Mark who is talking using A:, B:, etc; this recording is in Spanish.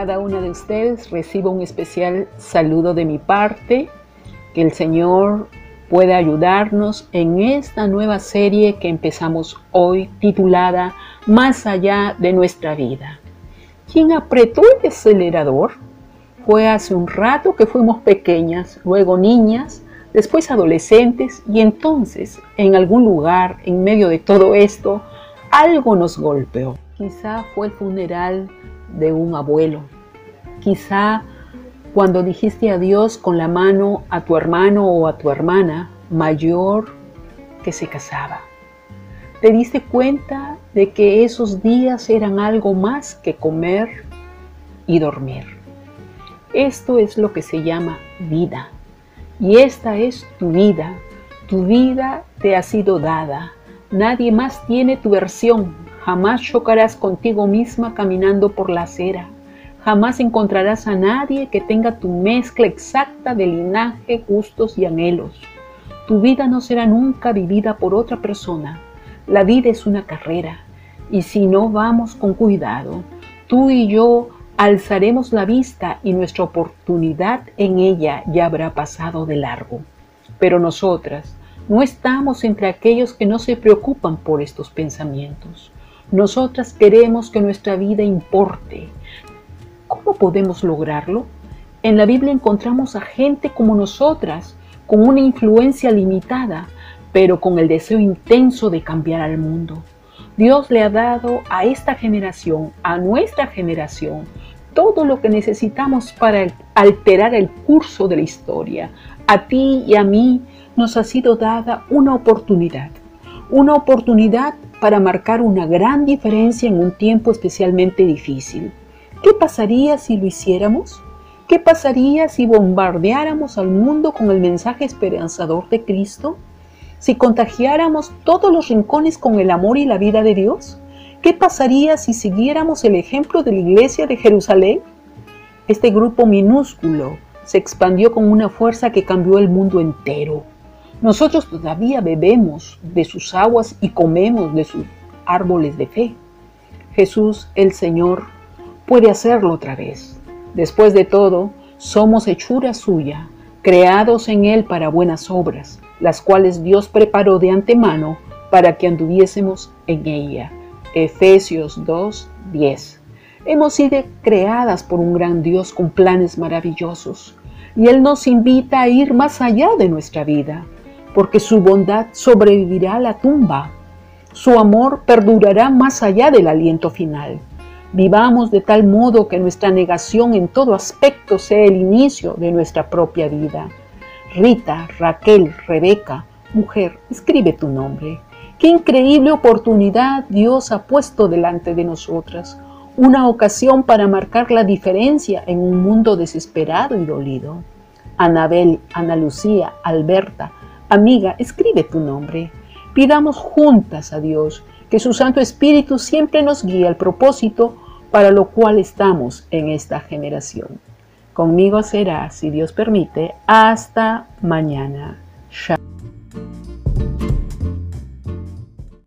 A: cada una de ustedes reciba un especial saludo de mi parte. Que el Señor pueda ayudarnos en esta nueva serie que empezamos hoy titulada Más allá de nuestra vida. ¿Quién apretó el acelerador? Fue hace un rato que fuimos pequeñas, luego niñas, después adolescentes y entonces en algún lugar en medio de todo esto algo nos golpeó. Quizá fue el funeral de un abuelo. Quizá cuando dijiste adiós con la mano a tu hermano o a tu hermana mayor que se casaba. Te diste cuenta de que esos días eran algo más que comer y dormir. Esto es lo que se llama vida. Y esta es tu vida. Tu vida te ha sido dada. Nadie más tiene tu versión. Jamás chocarás contigo misma caminando por la acera. Jamás encontrarás a nadie que tenga tu mezcla exacta de linaje, gustos y anhelos. Tu vida no será nunca vivida por otra persona. La vida es una carrera y si no vamos con cuidado, tú y yo alzaremos la vista y nuestra oportunidad en ella ya habrá pasado de largo. Pero nosotras no estamos entre aquellos que no se preocupan por estos pensamientos. Nosotras queremos que nuestra vida importe, ¿Cómo podemos lograrlo? En la Biblia encontramos a gente como nosotras, con una influencia limitada, pero con el deseo intenso de cambiar al mundo. Dios le ha dado a esta generación, a nuestra generación, todo lo que necesitamos para alterar el curso de la historia. A ti y a mí nos ha sido dada una oportunidad, una oportunidad para marcar una gran diferencia en un tiempo especialmente difícil. ¿Qué pasaría si lo hiciéramos? ¿Qué pasaría si bombardeáramos al mundo con el mensaje esperanzador de Cristo? ¿Si contagiáramos todos los rincones con el amor y la vida de Dios? ¿Qué pasaría si siguiéramos el ejemplo de la iglesia de Jerusalén? Este grupo minúsculo se expandió con una fuerza que cambió el mundo entero. Nosotros todavía bebemos de sus aguas y comemos de sus árboles de fe. Jesús el Señor puede hacerlo otra vez. Después de todo, somos hechura suya, creados en Él para buenas obras, las cuales Dios preparó de antemano para que anduviésemos en ella. Efesios 2, 10. Hemos sido creadas por un gran Dios con planes maravillosos, y Él nos invita a ir más allá de nuestra vida, porque su bondad sobrevivirá a la tumba, su amor perdurará más allá del aliento final. Vivamos de tal modo que nuestra negación en todo aspecto sea el inicio de nuestra propia vida. Rita, Raquel, Rebeca, mujer, escribe tu nombre. Qué increíble oportunidad Dios ha puesto delante de nosotras. Una ocasión para marcar la diferencia en un mundo desesperado y dolido. Anabel, Ana Lucía, Alberta, amiga, escribe tu nombre. Pidamos juntas a Dios que su Santo Espíritu siempre nos guíe al propósito para lo cual estamos en esta generación. Conmigo será, si Dios permite, hasta mañana.